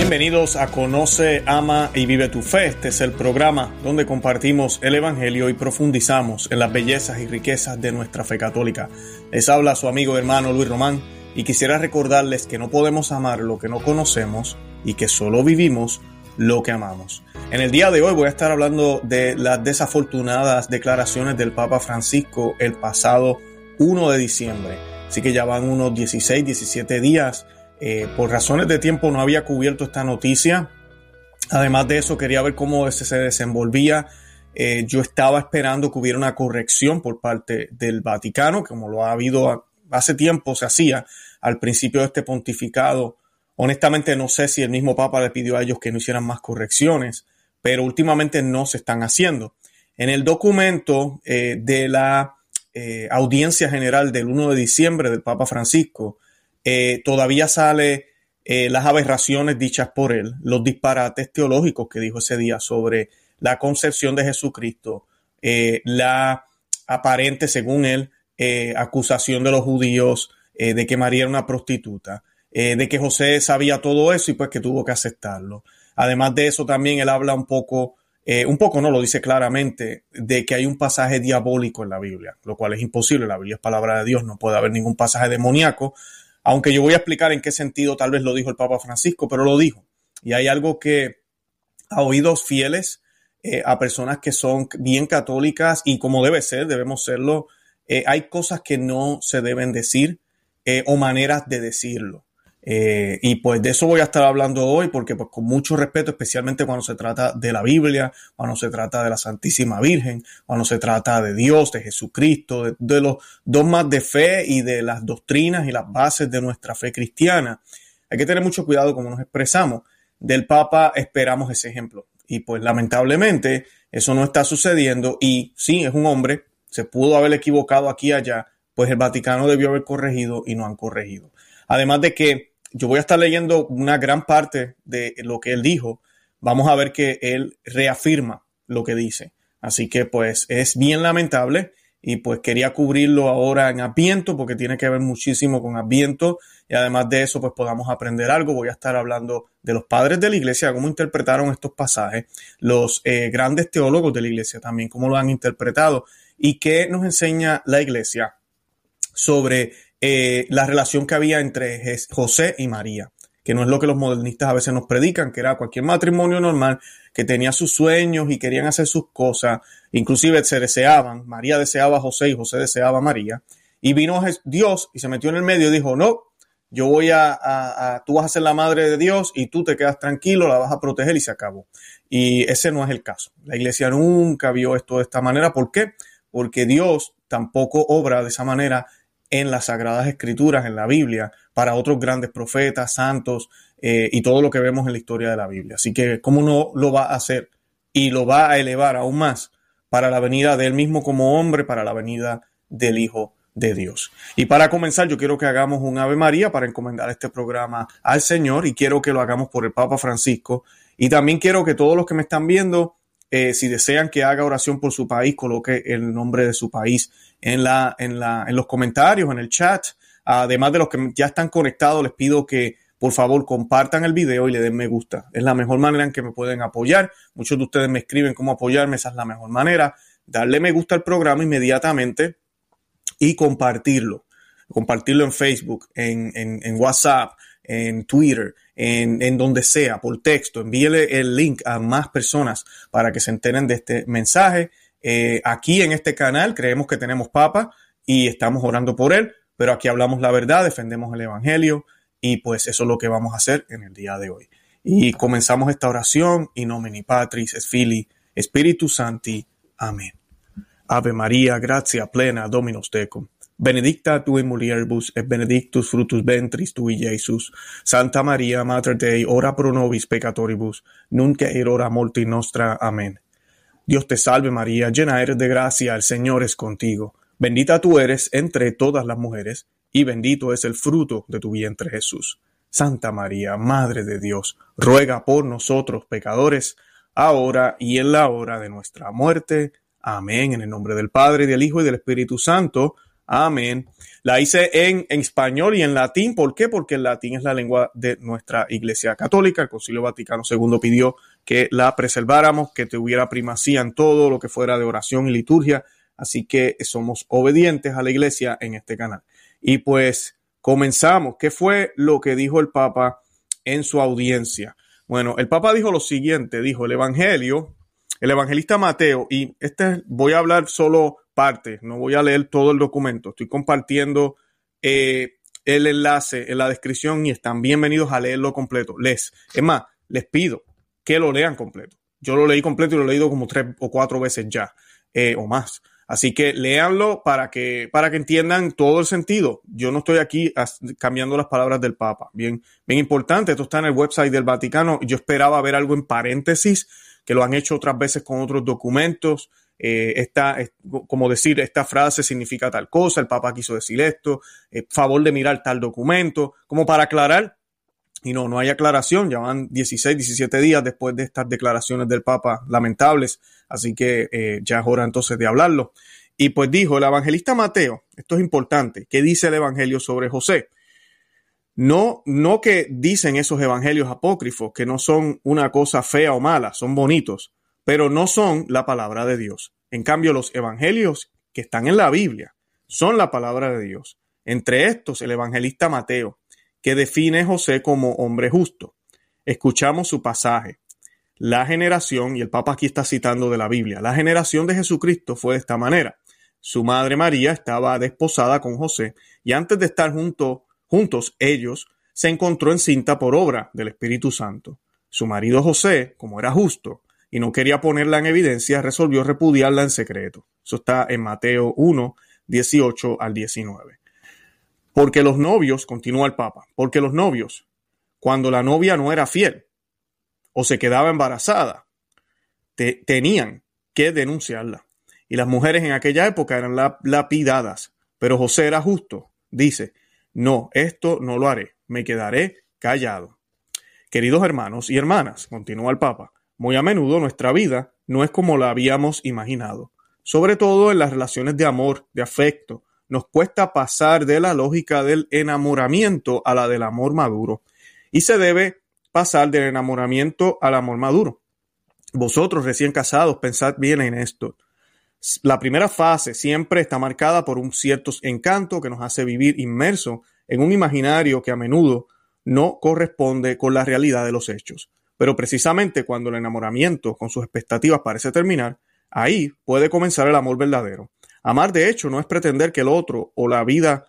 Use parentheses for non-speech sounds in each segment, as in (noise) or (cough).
Bienvenidos a Conoce, Ama y Vive tu Fe. Este es el programa donde compartimos el Evangelio y profundizamos en las bellezas y riquezas de nuestra fe católica. Les habla su amigo hermano Luis Román y quisiera recordarles que no podemos amar lo que no conocemos y que solo vivimos lo que amamos. En el día de hoy voy a estar hablando de las desafortunadas declaraciones del Papa Francisco el pasado 1 de diciembre. Así que ya van unos 16, 17 días eh, por razones de tiempo no había cubierto esta noticia. Además de eso, quería ver cómo ese se desenvolvía. Eh, yo estaba esperando que hubiera una corrección por parte del Vaticano, como lo ha habido hace tiempo, se hacía al principio de este pontificado. Honestamente, no sé si el mismo Papa le pidió a ellos que no hicieran más correcciones, pero últimamente no se están haciendo. En el documento eh, de la audiencia general del 1 de diciembre del Papa Francisco, eh, todavía sale eh, las aberraciones dichas por él, los disparates teológicos que dijo ese día sobre la concepción de Jesucristo, eh, la aparente, según él, acusación de los judíos de que María era una prostituta, de que José sabía todo eso y pues que tuvo que aceptarlo. Además de eso, también él habla un poco un poco no lo dice claramente, de que hay un pasaje diabólico en la Biblia, lo cual es imposible. La Biblia es palabra de Dios, no puede haber ningún pasaje demoníaco, aunque yo voy a explicar en qué sentido tal vez lo dijo el Papa Francisco, pero lo dijo. Y hay algo que a oídos fieles, eh, a personas que son bien católicas y como debe ser, debemos serlo, eh, hay cosas que no se deben decir eh, o maneras de decirlo. Eh, y pues de eso voy a estar hablando hoy porque pues con mucho respeto, especialmente cuando se trata de la Biblia, cuando se trata de la Santísima Virgen, cuando se trata de Dios, de Jesucristo, de, de los dogmas de fe y de las doctrinas y las bases de nuestra fe cristiana. Hay que tener mucho cuidado como nos expresamos. Del Papa esperamos ese ejemplo. Y pues lamentablemente eso no está sucediendo y sí, es un hombre, se pudo haber equivocado aquí y allá, pues el Vaticano debió haber corregido y no han corregido. Además de que yo voy a estar leyendo una gran parte de lo que él dijo. Vamos a ver que él reafirma lo que dice. Así que pues es bien lamentable y pues quería cubrirlo ahora en Adviento porque tiene que ver muchísimo con Adviento y además de eso pues podamos aprender algo. Voy a estar hablando de los padres de la iglesia, cómo interpretaron estos pasajes, los eh, grandes teólogos de la iglesia también, cómo lo han interpretado y qué nos enseña la iglesia sobre eh, la relación que había entre José y María, que no es lo que los modernistas a veces nos predican, que era cualquier matrimonio normal que tenía sus sueños y querían hacer sus cosas, inclusive se deseaban, María deseaba a José y José deseaba a María, y vino Dios y se metió en el medio y dijo, no, yo voy a, a, tú vas a ser la madre de Dios y tú te quedas tranquilo, la vas a proteger y se acabó. Y ese no es el caso. La iglesia nunca vio esto de esta manera. ¿Por qué? Porque Dios tampoco obra de esa manera en las Sagradas Escrituras, en la Biblia, para otros grandes profetas, santos eh, y todo lo que vemos en la historia de la Biblia. Así que, ¿cómo no lo va a hacer? Y lo va a elevar aún más para la venida de él mismo como hombre, para la venida del Hijo de Dios. Y para comenzar, yo quiero que hagamos un Ave María para encomendar este programa al Señor y quiero que lo hagamos por el Papa Francisco. Y también quiero que todos los que me están viendo, eh, si desean que haga oración por su país, coloque el nombre de su país en, la, en, la, en los comentarios, en el chat. Además de los que ya están conectados, les pido que por favor compartan el video y le den me gusta. Es la mejor manera en que me pueden apoyar. Muchos de ustedes me escriben cómo apoyarme, esa es la mejor manera. Darle me gusta al programa inmediatamente y compartirlo. Compartirlo en Facebook, en, en, en WhatsApp, en Twitter, en, en, donde sea, por texto. Envíele el link a más personas para que se enteren de este mensaje eh, aquí en este canal creemos que tenemos Papa y estamos orando por él, pero aquí hablamos la verdad, defendemos el Evangelio y pues eso es lo que vamos a hacer en el día de hoy. Y comenzamos esta oración in nomine Patris es Fili Spiritu Santi. Amén. Ave María, gracia plena, Dominus tecum. Benedicta tu in mulieribus et benedictus fructus ventris tui, Jesus. Santa María, Mater Dei, ora pro nobis peccatoribus, nunc et hora morti nostra. Amén. Dios te salve María, llena eres de gracia, el Señor es contigo. Bendita tú eres entre todas las mujeres, y bendito es el fruto de tu vientre Jesús. Santa María, Madre de Dios, ruega por nosotros pecadores, ahora y en la hora de nuestra muerte. Amén. En el nombre del Padre, del Hijo y del Espíritu Santo. Amén. La hice en, español y en latín. ¿Por qué? Porque el latín es la lengua de nuestra Iglesia Católica. El Concilio Vaticano II pidió que la preserváramos, que tuviera primacía en todo lo que fuera de oración y liturgia. Así que somos obedientes a la Iglesia en este canal. Y pues comenzamos. ¿Qué fue lo que dijo el Papa en su audiencia? Bueno, el Papa dijo lo siguiente, dijo el Evangelio, el evangelista Mateo, y este voy a hablar solo parte, no voy a leer todo el documento, estoy compartiendo eh, el enlace en la descripción y están bienvenidos a leerlo completo. Les, es más, les pido que lo lean completo. Yo lo leí completo y lo he leído como tres o cuatro veces ya, eh, o más. Así que léanlo para que, para que entiendan todo el sentido. Yo no estoy aquí cambiando las palabras del Papa. Bien, bien importante. Esto está en el website del Vaticano. Yo esperaba ver algo en paréntesis, que lo han hecho otras veces con otros documentos. Eh, como decir, esta frase significa tal cosa, el Papa quiso decir esto, eh, favor de mirar tal documento, como para aclarar. Y no, no hay aclaración, ya van 16, 17 días después de estas declaraciones del Papa lamentables Así que eh, ya es hora entonces de hablarlo. Y pues dijo el evangelista Mateo, esto es importante, ¿qué dice el evangelio sobre José? No, no que dicen esos evangelios apócrifos que no son una cosa fea o mala, son bonitos, pero no son la palabra de Dios. En cambio, los evangelios que están en la Biblia son la palabra de Dios. Entre estos, el evangelista Mateo, que define José como hombre justo. Escuchamos su pasaje la generación, y el Papa aquí está citando de la Biblia, la generación de Jesucristo fue de esta manera. Su madre María estaba desposada con José y antes de estar junto, juntos ellos, se encontró encinta por obra del Espíritu Santo. Su marido José, como era justo y no quería ponerla en evidencia, resolvió repudiarla en secreto. Eso está en Mateo 1, 18 al 19. Porque los novios, continúa el Papa, porque los novios, cuando la novia no era fiel, o se quedaba embarazada, tenían que denunciarla. Y las mujeres en aquella época eran lapidadas. Pero José era justo. Dice, no, esto no lo haré, me quedaré callado. Queridos hermanos y hermanas, continúa el Papa, muy a menudo nuestra vida no es como la habíamos imaginado. Sobre todo en las relaciones de amor, de afecto, nos cuesta pasar de la lógica del enamoramiento a la del amor maduro. Y se debe pasar del enamoramiento al amor maduro. Vosotros recién casados, pensad bien en esto. La primera fase siempre está marcada por un cierto encanto que nos hace vivir inmerso en un imaginario que a menudo no corresponde con la realidad de los hechos. Pero precisamente cuando el enamoramiento con sus expectativas parece terminar, ahí puede comenzar el amor verdadero. Amar de hecho no es pretender que el otro o la vida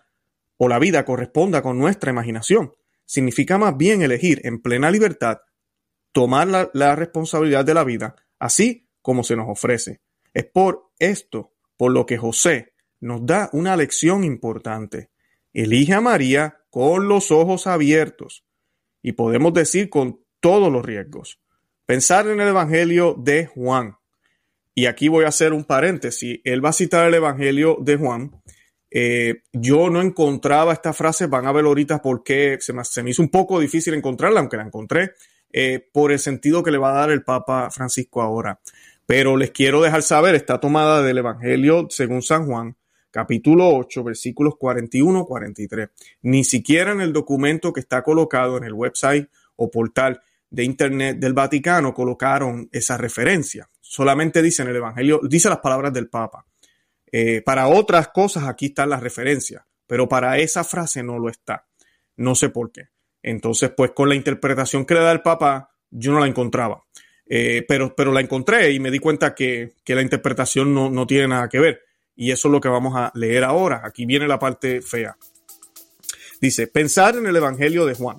o la vida corresponda con nuestra imaginación, significa más bien elegir en plena libertad tomar la, responsabilidad de la vida, así como se nos ofrece. Es por esto por lo que José nos da una lección importante. Elige a María con los ojos abiertos y podemos decir con todos los riesgos. Pensar en el Evangelio de Juan. Y aquí voy a hacer un paréntesis. Él va a citar el Evangelio de Juan eh, yo no encontraba esta frase, van a ver ahorita por qué se me, hizo un poco difícil encontrarla, aunque la encontré, eh, por el sentido que le va a dar el Papa Francisco ahora. Pero les quiero dejar saber, está tomada del Evangelio según San Juan, capítulo 8, versículos 41-43. Ni siquiera en el documento que está colocado en el website o portal de Internet del Vaticano colocaron esa referencia. Solamente dice en el Evangelio, dice las palabras del Papa. Eh, para otras cosas aquí están las referencias, pero para esa frase no lo está. No sé por qué. Entonces, pues con la interpretación que le da el Papa, yo no la encontraba. Eh, pero, pero la encontré y me di cuenta que, la interpretación no, no tiene nada que ver. Y eso es lo que vamos a leer ahora. Aquí viene la parte fea. Dice, pensar en el Evangelio de Juan.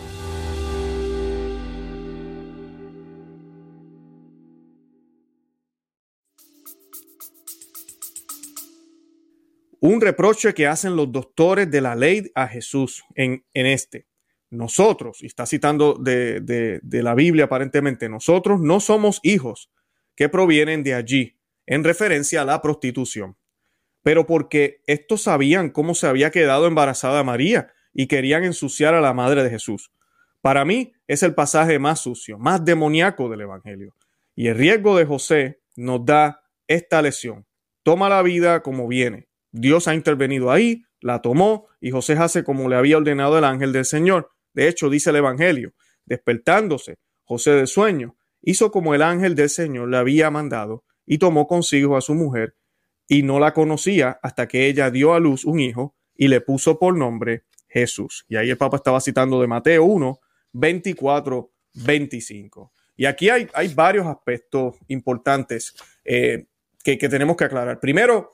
Un reproche que hacen los doctores de la ley a Jesús en, en este. Nosotros, y está citando de, de, de la Biblia aparentemente, nosotros no somos hijos que provienen de allí, en referencia a la prostitución. Pero porque estos sabían cómo se había quedado embarazada María y querían ensuciar a la madre de Jesús. Para mí es el pasaje más sucio, más demoníaco del Evangelio. Y el riesgo de José nos da esta lección. Toma la vida como viene. Dios ha intervenido ahí, la tomó y José hace como le había ordenado el ángel del Señor. De hecho, dice el Evangelio, despertándose José de sueño, hizo como el ángel del Señor le había mandado y tomó consigo a su mujer y no la conocía hasta que ella dio a luz un hijo y le puso por nombre Jesús. Y ahí el Papa estaba citando de Mateo 1, 24, 25. Y aquí hay, varios aspectos importantes eh, que, tenemos que aclarar. Primero,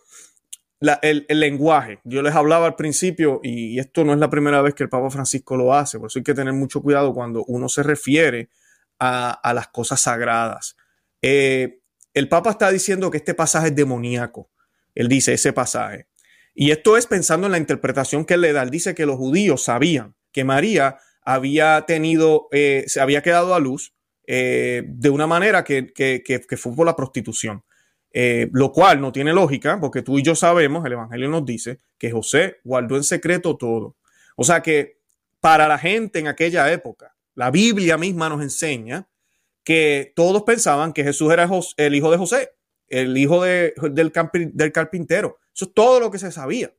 el, lenguaje. Yo les hablaba al principio, y esto no es la primera vez que el Papa Francisco lo hace, por eso hay que tener mucho cuidado cuando uno se refiere a, las cosas sagradas. Eh, el Papa está diciendo que este pasaje es demoníaco. Él dice ese pasaje. Y esto es pensando en la interpretación que él le da. Él dice que los judíos sabían que María había tenido, eh, se había quedado a luz eh, de una manera que, que, fue por la prostitución. Eh, lo cual no tiene lógica, porque tú y yo sabemos, el Evangelio nos dice que José guardó en secreto todo. O sea que para la gente en aquella época, la Biblia misma nos enseña que todos pensaban que Jesús era el hijo de José, el hijo de, del, del carpintero. Eso es todo lo que se sabía.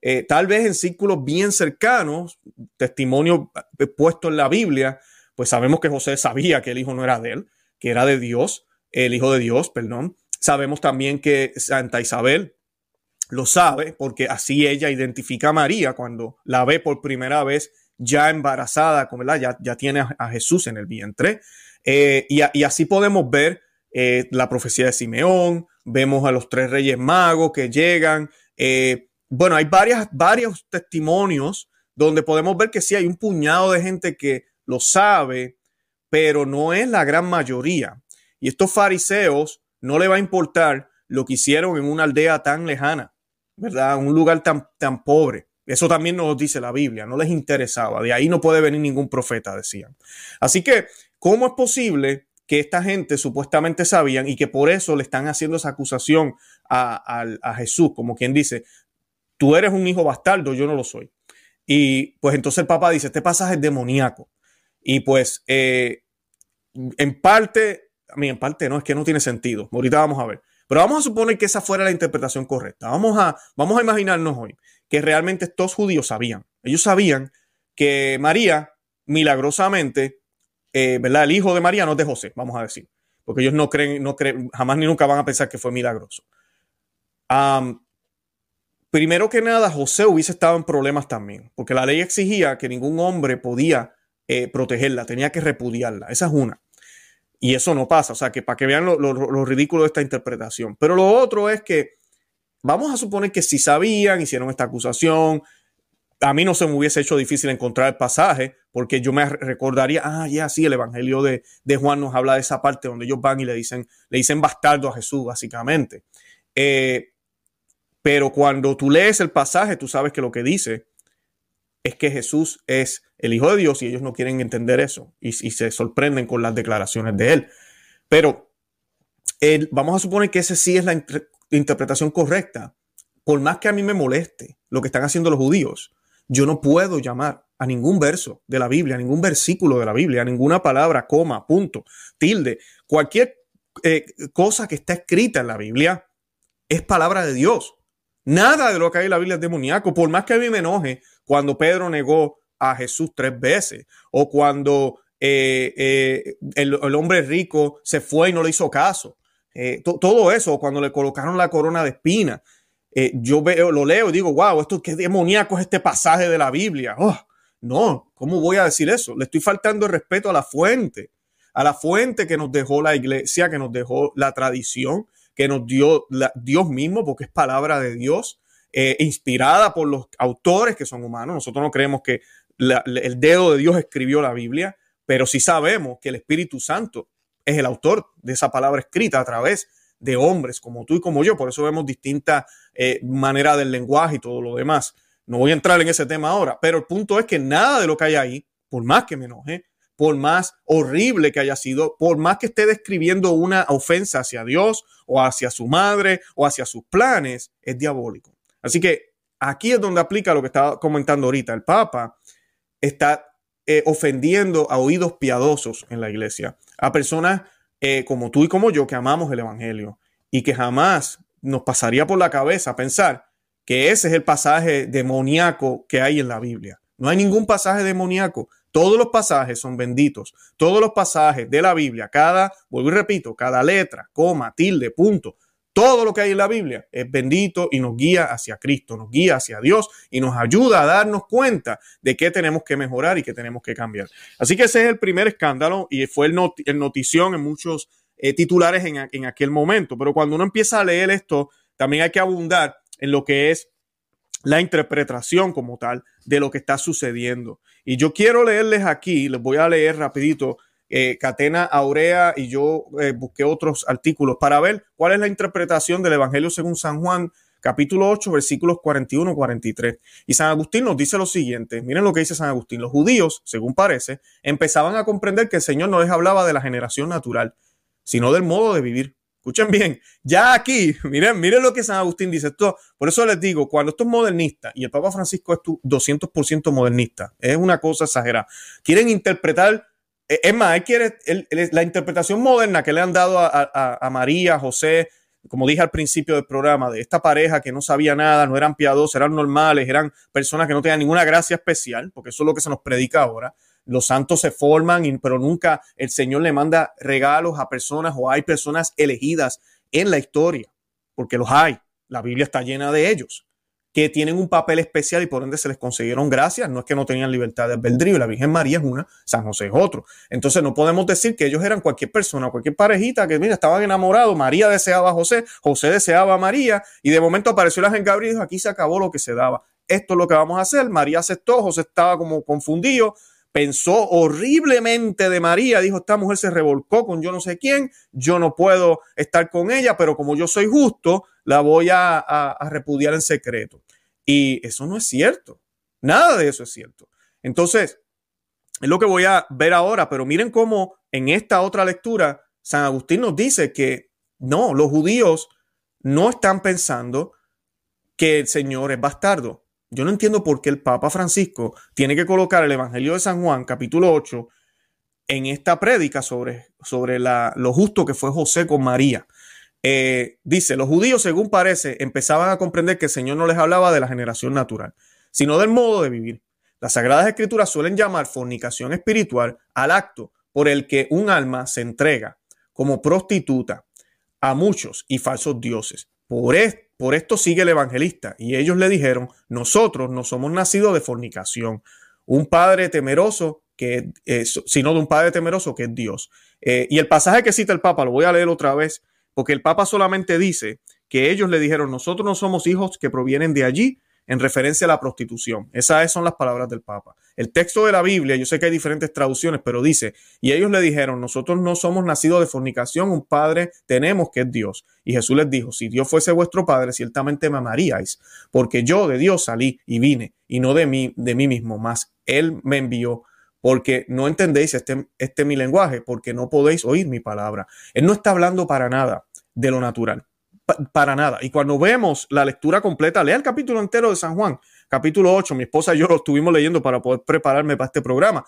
Eh, tal vez en círculos bien cercanos, testimonio eh, puesto en la Biblia, pues sabemos que José sabía que el hijo no era de él, que era de Dios, el hijo de Dios, perdón. Sabemos también que Santa Isabel lo sabe porque así ella identifica a María cuando la ve por primera vez ya embarazada. Ya, ya tiene a, Jesús en el vientre. Eh, y, y, así podemos ver eh, la profecía de Simeón, vemos a los tres reyes magos que llegan. Eh, bueno, hay varias, varios testimonios donde podemos ver que sí hay un puñado de gente que lo sabe, pero no es la gran mayoría. Y estos fariseos no le va a importar lo que hicieron en una aldea tan lejana, ¿verdad? Un lugar tan, tan pobre. Eso también nos dice la Biblia, no les interesaba. De ahí no puede venir ningún profeta, decían. Así que, ¿cómo es posible que esta gente supuestamente sabían y que por eso le están haciendo esa acusación a, a, Jesús, como quien dice, tú eres un hijo bastardo, yo no lo soy. Y pues entonces el Papa dice, este pasaje es demoníaco. Y pues eh, en parte, mí en parte no, es que no tiene sentido. Ahorita vamos a ver. Pero vamos a suponer que esa fuera la interpretación correcta. Vamos a, vamos a imaginarnos hoy que realmente estos judíos sabían. Ellos sabían que María milagrosamente eh, ¿verdad? El hijo de María no es de José, vamos a decir, porque ellos no creen, no creen, jamás ni nunca van a pensar que fue milagroso. Primero que nada, José hubiese estado en problemas también, porque la ley exigía que ningún hombre podía eh, protegerla, tenía que repudiarla. Esa es una. Y eso no pasa, o sea, que para que vean lo, lo, lo ridículo de esta interpretación. Pero lo otro es que vamos a suponer que si sabían, hicieron esta acusación, a mí no se me hubiese hecho difícil encontrar el pasaje, porque yo me recordaría, ah, ya, sí, el Evangelio de, de, Juan nos habla de esa parte donde ellos van y le dicen, le dicen bastardo a Jesús, básicamente. Eh, pero cuando tú lees el pasaje, tú sabes que lo que dice es que Jesús es el Hijo de Dios y ellos no quieren entender eso y, se sorprenden con las declaraciones de él. Pero vamos a suponer que esa sí es la inter interpretación correcta. Por más que a mí me moleste lo que están haciendo los judíos, yo no puedo llamar a ningún verso de la Biblia, a ningún versículo de la Biblia, a ninguna palabra, coma, punto, tilde, cualquier eh, cosa que está escrita en la Biblia es palabra de Dios. Nada de lo que hay en la Biblia es demoníaco, por más que a mí me enoje cuando Pedro negó a Jesús tres veces o cuando eh, eh, el, hombre rico se fue y no le hizo caso. Eh, todo eso, cuando le colocaron la corona de espina, yo veo, lo leo y digo, wow, esto qué demoníaco es este pasaje de la Biblia. Oh, no, ¿cómo voy a decir eso? Le estoy faltando el respeto a la fuente, a la fuente que nos dejó la iglesia, que nos dejó la tradición, que nos dio Dios mismo, porque es palabra de Dios, eh, inspirada por los autores que son humanos. Nosotros no creemos que el dedo de Dios escribió la Biblia, pero sí sabemos que el Espíritu Santo es el autor de esa palabra escrita a través de hombres como tú y como yo. Por eso vemos distintas eh, maneras del lenguaje y todo lo demás. No voy a entrar en ese tema ahora, pero el punto es que nada de lo que hay ahí, por más que me enoje, por más horrible que haya sido, por más que esté describiendo una ofensa hacia Dios o hacia su madre o hacia sus planes, es diabólico. Así que aquí es donde aplica lo que estaba comentando ahorita. El Papa está eh, ofendiendo a oídos piadosos en la iglesia, a personas eh, como tú y como yo que amamos el Evangelio y que jamás nos pasaría por la cabeza pensar que ese es el pasaje demoníaco que hay en la Biblia. No hay ningún pasaje demoníaco. Todos los pasajes son benditos. Todos los pasajes de la Biblia, cada, vuelvo y repito, cada letra, coma, tilde, punto, todo lo que hay en la Biblia es bendito y nos guía hacia Cristo, nos guía hacia Dios y nos ayuda a darnos cuenta de qué tenemos que mejorar y qué tenemos que cambiar. Así que ese es el primer escándalo y fue el, notición en muchos eh, titulares en, en aquel momento. Pero cuando uno empieza a leer esto, también hay que abundar en lo que es la interpretación como tal de lo que está sucediendo. Y yo quiero leerles aquí, les voy a leer rapidito, eh, Catena Aurea y yo eh, busqué otros artículos para ver cuál es la interpretación del Evangelio según San Juan, capítulo 8, versículos 41-43. Y San Agustín nos dice lo siguiente, miren lo que dice San Agustín, los judíos, según parece, empezaban a comprender que el Señor no les hablaba de la generación natural, sino del modo de vivir. Escuchen bien, ya aquí, (laughs) miren, miren lo que San Agustín dice. Esto, por eso les digo, cuando esto es modernista y el Papa Francisco es 200% modernista, es una cosa exagerada. Quieren interpretar, es más, él quiere la interpretación moderna que le han dado a, María, José, como dije al principio del programa, de esta pareja que no sabía nada, no eran piadosos, eran normales, eran personas que no tenían ninguna gracia especial, porque eso es lo que se nos predica ahora los santos se forman, pero nunca el Señor le manda regalos a personas o hay personas elegidas en la historia, porque los hay. La Biblia está llena de ellos, que tienen un papel especial y por ende se les concedieron gracias. No es que no tenían libertad de albedrío. La Virgen María es una, San José es otro. Entonces no podemos decir que ellos eran cualquier persona, cualquier parejita que, mira, estaban enamorados. María deseaba a José, José deseaba a María y de momento apareció el ángel Gabriel y dijo, aquí se acabó lo que se daba. Esto es lo que vamos a hacer. María aceptó, José estaba como confundido pensó horriblemente de María, dijo, esta mujer se revolcó con yo no sé quién, yo no puedo estar con ella, pero como yo soy justo, la voy a, repudiar en secreto. Y eso no es cierto, nada de eso es cierto. Entonces, es lo que voy a ver ahora, pero miren cómo en esta otra lectura, San Agustín nos dice que no, los judíos no están pensando que el Señor es bastardo. Yo no entiendo por qué el Papa Francisco tiene que colocar el Evangelio de San Juan, capítulo 8, en esta prédica sobre, sobre la, lo justo que fue José con María. Eh, dice, los judíos, según parece, empezaban a comprender que el Señor no les hablaba de la generación natural, sino del modo de vivir. Las Sagradas Escrituras suelen llamar fornicación espiritual al acto por el que un alma se entrega como prostituta a muchos y falsos dioses. Por esto, por esto sigue el evangelista. Y ellos le dijeron, nosotros no somos nacidos de fornicación. Un padre temeroso que es, sino de un padre temeroso que es Dios. Eh, y el pasaje que cita el Papa, lo voy a leer otra vez, porque el Papa solamente dice que ellos le dijeron, nosotros no somos hijos que provienen de allí, en referencia a la prostitución. Esas son las palabras del Papa. El texto de la Biblia, yo sé que hay diferentes traducciones, pero dice, y ellos le dijeron, nosotros no somos nacidos de fornicación, un Padre tenemos que es Dios. Y Jesús les dijo, si Dios fuese vuestro Padre, ciertamente me amaríais, porque yo de Dios salí y vine, y no de mí, de mí mismo, más Él me envió porque no entendéis este, este mi lenguaje, porque no podéis oír mi palabra. Él no está hablando para nada de lo natural para nada. Y cuando vemos la lectura completa, lea el capítulo entero de San Juan, capítulo 8, mi esposa y yo lo estuvimos leyendo para poder prepararme para este programa.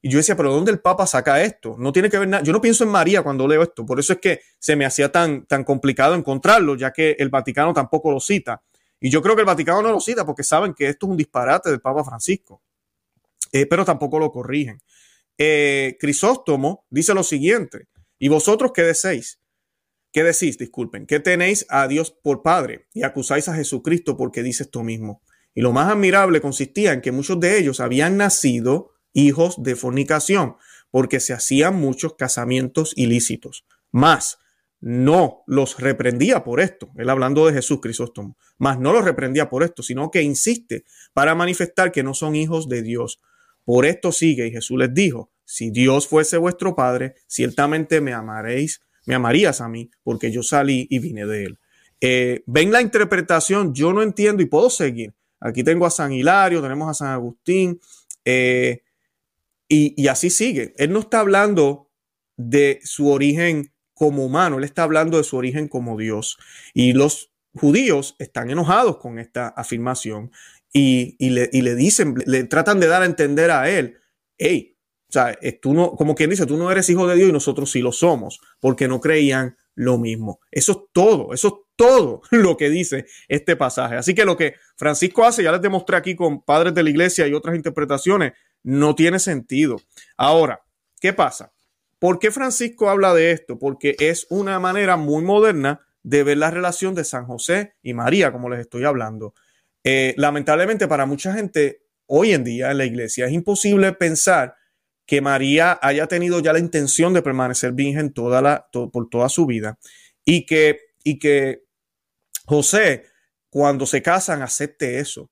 Y yo decía, pero ¿dónde el Papa saca esto? No tiene que ver nada. Yo no pienso en María cuando leo esto. Por eso es que se me hacía tan, tan complicado encontrarlo, ya que el Vaticano tampoco lo cita. Y yo creo que el Vaticano no lo cita porque saben que esto es un disparate del Papa Francisco. Eh, pero tampoco lo corrigen. Eh, Crisóstomo dice lo siguiente, ¿y vosotros qué decéis? ¿Qué decís? Disculpen, ¿qué tenéis a Dios por Padre y acusáis a Jesucristo porque dice esto mismo? Y lo más admirable consistía en que muchos de ellos habían nacido hijos de fornicación, porque se hacían muchos casamientos ilícitos. Más, no los reprendía por esto, él hablando de Jesús Crisóstomo, más no los reprendía por esto, sino que insiste para manifestar que no son hijos de Dios. Por esto sigue, y Jesús les dijo, si Dios fuese vuestro Padre, ciertamente me amaréis me amarías a mí, porque yo salí y vine de él. Eh, ven la interpretación, yo no entiendo y puedo seguir. Aquí tengo a San Hilario, tenemos a San Agustín, eh, y, así sigue. Él no está hablando de su origen como humano, él está hablando de su origen como Dios. Y los judíos están enojados con esta afirmación y, le, y, le, dicen, le tratan de dar a entender a él, hey, o sea, tú no, como quien dice, tú no eres hijo de Dios y nosotros sí lo somos, porque no creían lo mismo. Eso es todo, eso es todo (laughs) lo que dice este pasaje. Así que lo que Francisco hace, ya les demostré aquí con padres de la iglesia y otras interpretaciones, no tiene sentido. Ahora, ¿qué pasa? ¿Por qué Francisco habla de esto? Porque es una manera muy moderna de ver la relación de San José y María, como les estoy hablando. Eh, lamentablemente para mucha gente hoy en día en la iglesia es imposible pensar que María haya tenido ya la intención de permanecer virgen toda la, por toda su vida y que, y que José, cuando se casan, acepte eso.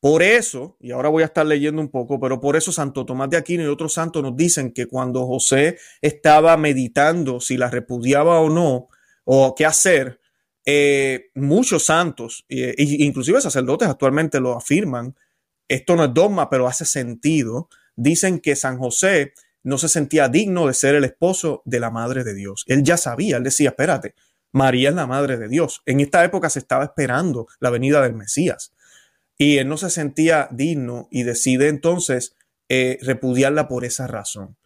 Por eso, y ahora voy a estar leyendo un poco, pero por eso Santo Tomás de Aquino y otros santos nos dicen que cuando José estaba meditando si la repudiaba o no, o qué hacer, eh, muchos santos, e inclusive sacerdotes actualmente lo afirman, esto no es dogma, pero hace sentido, dicen que San José no se sentía digno de ser el esposo de la Madre de Dios. Él ya sabía, él decía, espérate, María es la Madre de Dios. En esta época se estaba esperando la venida del Mesías y él no se sentía digno y decide entonces eh, repudiarla por esa razón.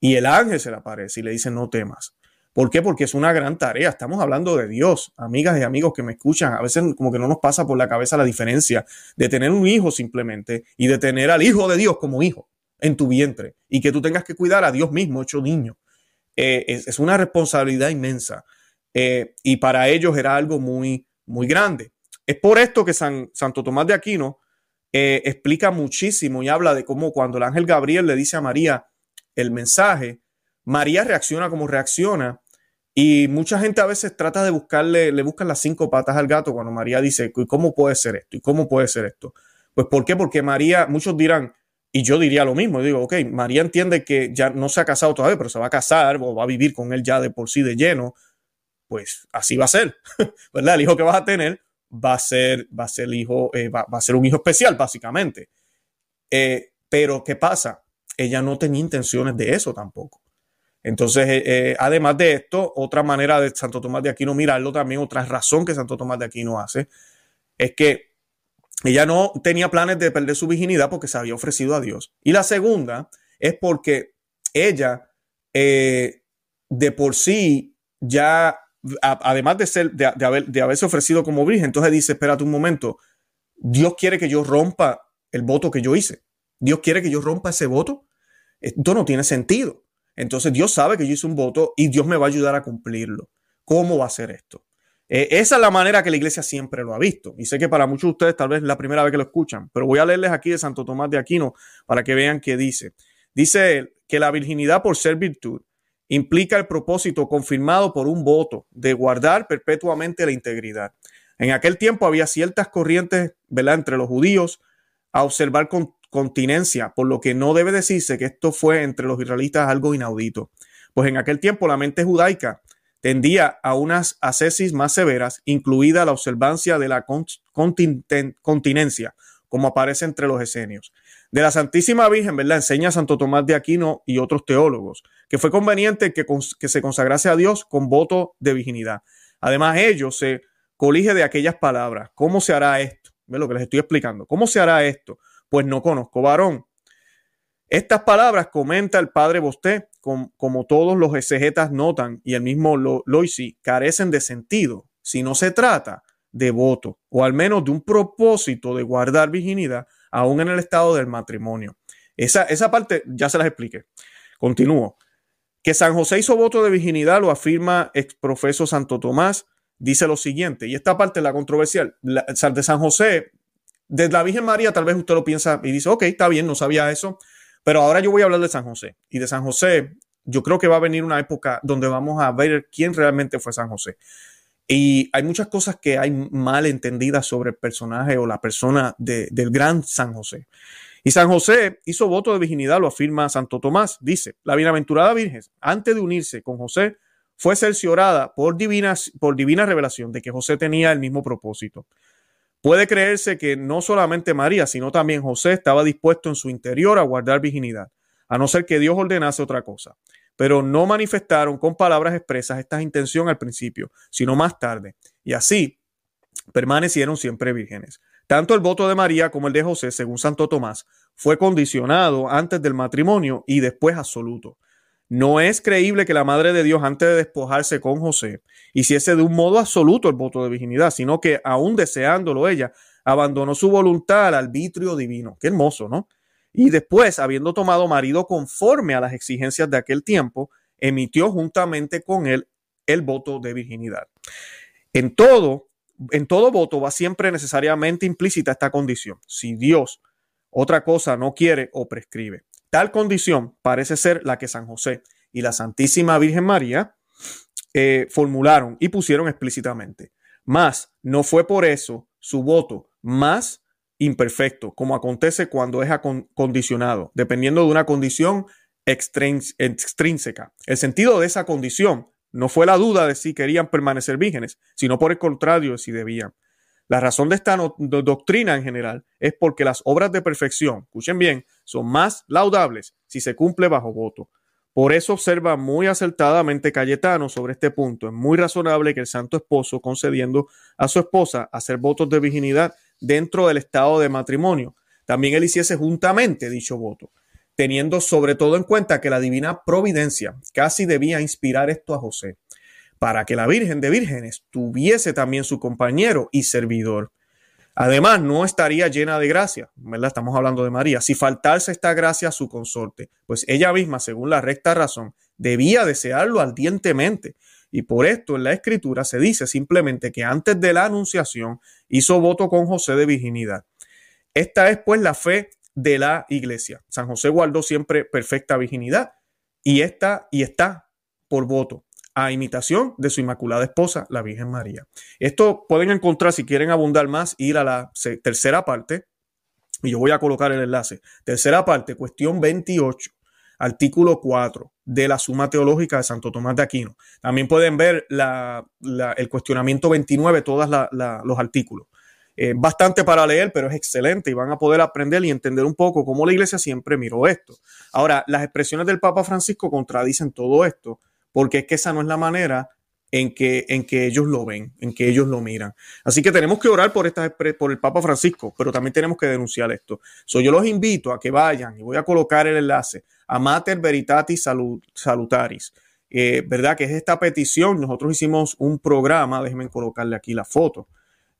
Y el ángel se le aparece y le dice, no temas. ¿Por qué? Porque es una gran tarea. Estamos hablando de Dios. Amigas y amigos que me escuchan, a veces como que no nos pasa por la cabeza la diferencia de tener un hijo simplemente y de tener al Hijo de Dios como hijo en tu vientre y que tú tengas que cuidar a Dios mismo hecho niño. Eh, es, una responsabilidad inmensa eh, y para ellos era algo muy, muy grande. Es por esto que San, Santo Tomás de Aquino eh, explica muchísimo y habla de cómo cuando el ángel Gabriel le dice a María el mensaje, María reacciona como reacciona y mucha gente a veces trata de buscarle, le buscan las cinco patas al gato cuando María dice, ¿y cómo puede ser esto? ¿Y cómo puede ser esto? Pues ¿por qué? Porque María, muchos dirán, y yo diría lo mismo, digo, ok, María entiende que ya no se ha casado todavía, pero se va a casar o va a vivir con él ya de por sí de lleno, pues así va a ser, (laughs) ¿verdad? El hijo que vas a tener va a ser, va a ser hijo, eh, va, a ser un hijo especial, básicamente. Eh, pero ¿qué pasa? Ella no tenía intenciones de eso tampoco. Entonces, eh, además de esto, otra manera de Santo Tomás de Aquino mirarlo también, otra razón que Santo Tomás de Aquino hace, es que ella no tenía planes de perder su virginidad porque se había ofrecido a Dios. Y la segunda es porque ella, eh, de por sí, ya, además de, ser, de, de haberse ofrecido como virgen, entonces dice, espérate un momento, Dios quiere que yo rompa el voto que yo hice. Dios quiere que yo rompa ese voto. Esto no tiene sentido. Entonces Dios sabe que yo hice un voto y Dios me va a ayudar a cumplirlo. ¿Cómo va a ser esto? Eh, esa es la manera que la iglesia siempre lo ha visto. Y sé que para muchos de ustedes tal vez es la primera vez que lo escuchan, pero voy a leerles aquí de Santo Tomás de Aquino para que vean qué dice. Dice él que la virginidad por ser virtud implica el propósito confirmado por un voto de guardar perpetuamente la integridad. En aquel tiempo había ciertas corrientes ¿verdad? entre los judíos a observar con continencia, por lo que no debe decirse que esto fue entre los israelitas algo inaudito, pues en aquel tiempo la mente judaica tendía a unas ascesis más severas, incluida la observancia de la continencia, como aparece entre los esenios. De la Santísima Virgen, ¿verdad? Enseña Santo Tomás de Aquino y otros teólogos, que fue conveniente que, que se consagrase a Dios con voto de virginidad. Además, ello se colige de aquellas palabras. ¿Cómo se hará esto? ¿Ve lo que les estoy explicando? ¿Cómo se hará esto? pues no conozco varón. Estas palabras comenta el padre Bosté, como todos los exegetas notan, y el mismo Loisi, carecen de sentido si no se trata de voto, o al menos de un propósito de guardar virginidad, aún en el estado del matrimonio. Esa, esa parte ya se las expliqué. Continúo. Que San José hizo voto de virginidad lo afirma ex profeso Santo Tomás. Dice lo siguiente, y esta parte es la controversial. La, de San José de la Virgen María tal vez usted lo piensa y dice, ok, está bien, no sabía eso, pero ahora yo voy a hablar de San José. Y de San José, yo creo que va a venir una época donde vamos a ver quién realmente fue San José. Y hay muchas cosas que hay mal entendidas sobre el personaje o la persona del gran San José. Y San José hizo voto de virginidad, lo afirma Santo Tomás. Dice, la bienaventurada Virgen, antes de unirse con José, fue cerciorada por divina, por divina revelación de que José tenía el mismo propósito. Puede creerse que no solamente María, sino también José estaba dispuesto en su interior a guardar virginidad, a no ser que Dios ordenase otra cosa. Pero no manifestaron con palabras expresas esta intención al principio, sino más tarde. Y así permanecieron siempre vírgenes. Tanto el voto de María como el de José, según Santo Tomás, fue condicionado antes del matrimonio y después absoluto. No es creíble que la Madre de Dios, antes de despojarse con José, hiciese de un modo absoluto el voto de virginidad, sino que, aún deseándolo ella, abandonó su voluntad al arbitrio divino. Qué hermoso, ¿no? Y después, habiendo tomado marido conforme a las exigencias de aquel tiempo, emitió juntamente con él el voto de virginidad. En todo, en todo voto va siempre necesariamente implícita esta condición. Si Dios otra cosa no quiere o prescribe. Tal condición parece ser la que San José y la Santísima Virgen María eh, formularon y pusieron explícitamente. Mas no fue por eso su voto más imperfecto, como acontece cuando es acondicionado, dependiendo de una condición extrínseca. El sentido de esa condición no fue la duda de si querían permanecer vírgenes, sino por el contrario de si debían. La razón de esta doctrina en general es porque las obras de perfección, escuchen bien, son más laudables si se cumple bajo voto. Por eso observa muy acertadamente Cayetano sobre este punto. Es muy razonable que el santo esposo concediendo a su esposa hacer votos de virginidad dentro del estado de matrimonio, también él hiciese juntamente dicho voto, teniendo sobre todo en cuenta que la divina providencia casi debía inspirar esto a José, para que la Virgen de Vírgenes tuviese también su compañero y servidor. Además, no estaría llena de gracia, ¿verdad? Estamos hablando de María. Si faltase esta gracia a su consorte, pues ella misma, según la recta razón, debía desearlo ardientemente. Y por esto en la escritura se dice simplemente que antes de la anunciación hizo voto con José de virginidad. Esta es pues la fe de la iglesia. San José guardó siempre perfecta virginidad y está, y está por voto a imitación de su inmaculada esposa, la Virgen María. Esto pueden encontrar, si quieren abundar más, ir a la tercera parte, y yo voy a colocar el enlace. Tercera parte, cuestión 28, artículo 4 de la Suma Teológica de Santo Tomás de Aquino. También pueden ver el cuestionamiento 29, todos los artículos. Eh, bastante para leer, pero es excelente y van a poder aprender y entender un poco cómo la iglesia siempre miró esto. Ahora, las expresiones del Papa Francisco contradicen todo esto porque es que esa no es la manera en que, en que ellos lo ven, en que ellos lo miran. Así que tenemos que orar por, esta, por el Papa Francisco, pero también tenemos que denunciar esto. So, yo los invito a que vayan y voy a colocar el enlace a Mater Veritatis Salutaris. Eh, ¿Verdad? Que es esta petición. Nosotros hicimos un programa, déjenme colocarle aquí la foto,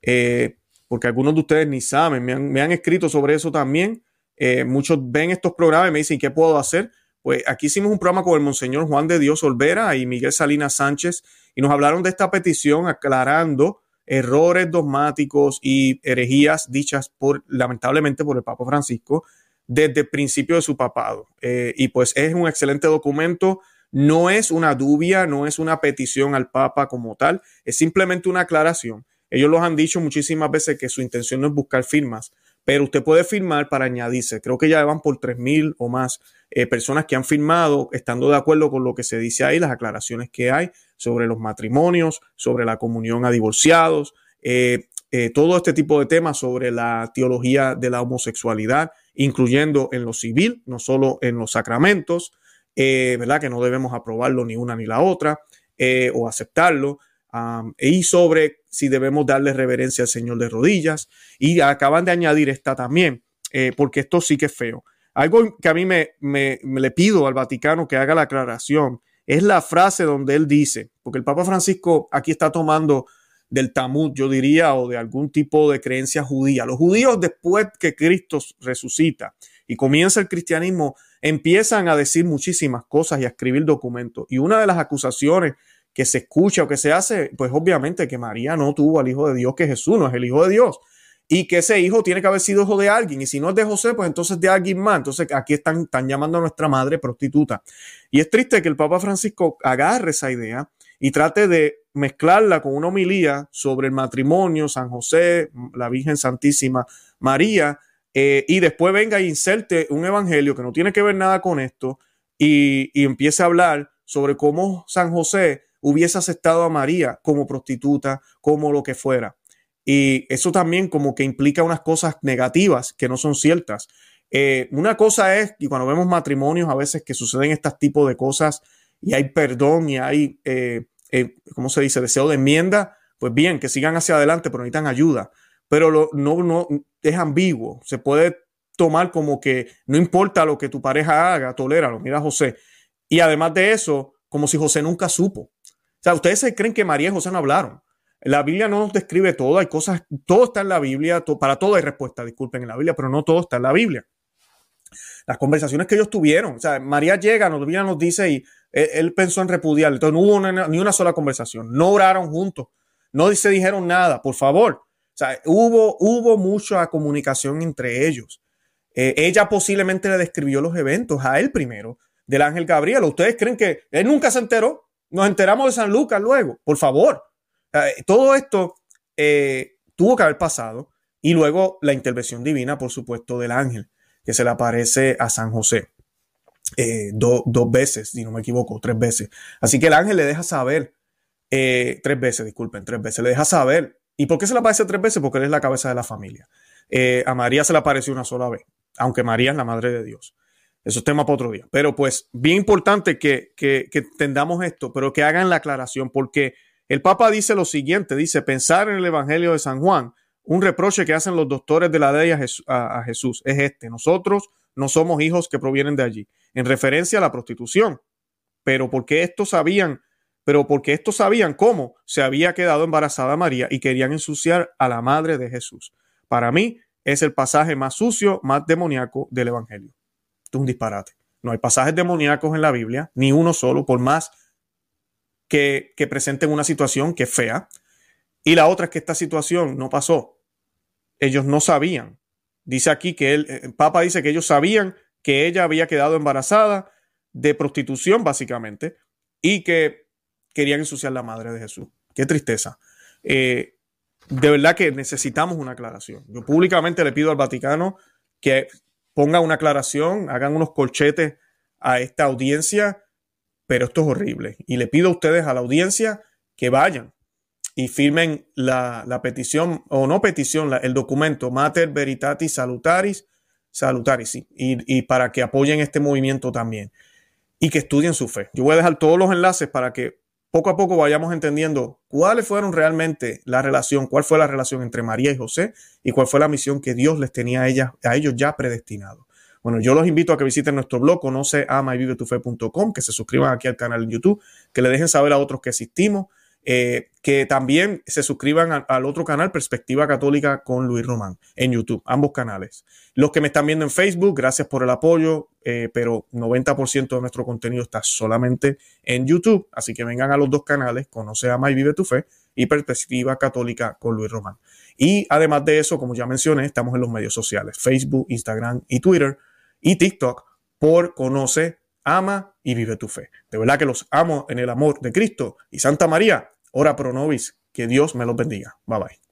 eh, porque algunos de ustedes ni saben, me han, escrito sobre eso también. Eh, muchos ven estos programas y me dicen, ¿qué puedo hacer? Pues aquí hicimos un programa con el Monseñor Juan de Dios Olvera y Miguel Salinas Sánchez y nos hablaron de esta petición aclarando errores dogmáticos y herejías dichas por, lamentablemente, por el Papa Francisco desde el principio de su papado. Eh, y pues es un excelente documento. No es una dubia, no es una petición al Papa como tal, es simplemente una aclaración. Ellos los han dicho muchísimas veces que su intención no es buscar firmas, pero usted puede firmar para añadirse. Creo que ya van por 3.000 o más eh, personas que han firmado estando de acuerdo con lo que se dice ahí, las aclaraciones que hay sobre los matrimonios, sobre la comunión a divorciados, eh, eh, todo este tipo de temas sobre la teología de la homosexualidad, incluyendo en lo civil, no solo en los sacramentos, ¿verdad? Que no debemos aprobarlo ni una ni la otra o aceptarlo. Y sobre si debemos darle reverencia al Señor de rodillas. Y acaban de añadir esta también, porque esto sí que es feo. Algo que a mí me, me, le pido al Vaticano que haga la aclaración es la frase donde él dice, porque el Papa Francisco aquí está tomando del Talmud, yo diría, o de algún tipo de creencia judía. Los judíos después que Cristo resucita y comienza el cristianismo, empiezan a decir muchísimas cosas y a escribir documentos. Y una de las acusaciones que se escucha o que se hace, pues obviamente que María no tuvo al Hijo de Dios, que Jesús no es el Hijo de Dios y que ese hijo tiene que haber sido hijo de alguien, y si no es de José, pues entonces de alguien más. Entonces aquí están, están llamando a nuestra madre prostituta. Y es triste que el Papa Francisco agarre esa idea y trate de mezclarla con una homilía sobre el matrimonio, San José, la Virgen Santísima María, eh, y después venga e inserte un evangelio que no tiene que ver nada con esto y, y empiece a hablar sobre cómo San José hubiese aceptado a María como prostituta, como lo que fuera. Y eso también como que implica unas cosas negativas que no son ciertas. Eh, una cosa es, y cuando vemos matrimonios a veces que suceden estos tipos de cosas y hay perdón y hay, eh, eh, ¿cómo se dice?, deseo de enmienda, pues bien, que sigan hacia adelante, pero necesitan ayuda. Pero no, no es ambiguo. Se puede tomar como que no importa lo que tu pareja haga, toléralo. Mira, José. Y además de eso, como si José nunca supo. Sea, ustedes se creen que María y José no hablaron. La Biblia no nos describe todo, hay cosas, todo está en la Biblia, para todo hay respuesta, disculpen, en la Biblia, pero no todo está en la Biblia. Las conversaciones que ellos tuvieron, o sea, María llega, nos, Biblia nos dice y él, pensó en repudiar, entonces no hubo ni una sola conversación, no oraron juntos, no se dijeron nada, por favor. O sea, hubo, hubo mucha comunicación entre ellos. Eh, ella posiblemente le describió los eventos a él primero, del ángel Gabriel. ¿Ustedes creen que él nunca se enteró? Nos enteramos de San Lucas luego, por favor. todo esto eh, tuvo que haber pasado y luego la intervención divina, por supuesto, del ángel que se le aparece a San José. Eh, dos veces, si no me equivoco, tres veces. Así que el ángel le deja saber, tres veces, disculpen, tres veces, le deja saber. ¿Y por qué se le aparece tres veces? Porque él es la cabeza de la familia. a María se le apareció una sola vez aunque María es la Madre de Dios. Eso es tema para otro día. Pero pues bien importante que, que, que entendamos esto, pero que hagan la aclaración, porque el Papa dice lo siguiente, dice, pensar en el Evangelio de San Juan, un reproche que hacen los doctores de la ley a Jesús, es este, nosotros no somos hijos que provienen de allí, en referencia a la prostitución. Pero porque estos sabían, pero porque estos sabían cómo se había quedado embarazada María y querían ensuciar a la madre de Jesús. Para mí, es el pasaje más sucio, más demoníaco del Evangelio. Un disparate. No hay pasajes demoníacos en la Biblia, ni uno solo, por más que, que presenten una situación que es fea. Y la otra es que esta situación no pasó. Ellos no sabían. Dice aquí que el, el Papa dice que ellos sabían que ella había quedado embarazada de prostitución, básicamente, y que querían ensuciar la madre de Jesús. Qué tristeza. Eh, de verdad que necesitamos una aclaración. Yo públicamente le pido al Vaticano que ponga una aclaración, hagan unos colchetes a esta audiencia, pero esto es horrible. Y le pido a ustedes, a la audiencia, que vayan y firmen la, petición, o no petición, el documento Mater Veritatis Salutaris, Salutaris, sí, y, y para que apoyen este movimiento también y que estudien su fe. Yo voy a dejar todos los enlaces para que poco a poco vayamos entendiendo cuáles fueron realmente la relación, cuál fue la relación entre María y José y cuál fue la misión que Dios les tenía a, ellas, a ellos ya predestinado. Bueno, yo los invito a que visiten nuestro blog, conoce ama y que se suscriban aquí al canal en YouTube, que le dejen saber a otros que existimos, eh, que también se suscriban al otro canal, Perspectiva Católica con Luis Román, en YouTube, ambos canales. Los que me están viendo en Facebook, gracias por el apoyo, eh, pero 90% de nuestro contenido está solamente en YouTube, así que vengan a los dos canales, Conoce, Ama y Vive tu Fe y Perspectiva Católica con Luis Román. Y además de eso, como ya mencioné, estamos en los medios sociales, Facebook, Instagram y Twitter y TikTok por Conoce, Ama y Vive tu Fe. De verdad que los amo en el amor de Cristo y Santa María Ora pro nobis. Que Dios me los bendiga. Bye bye.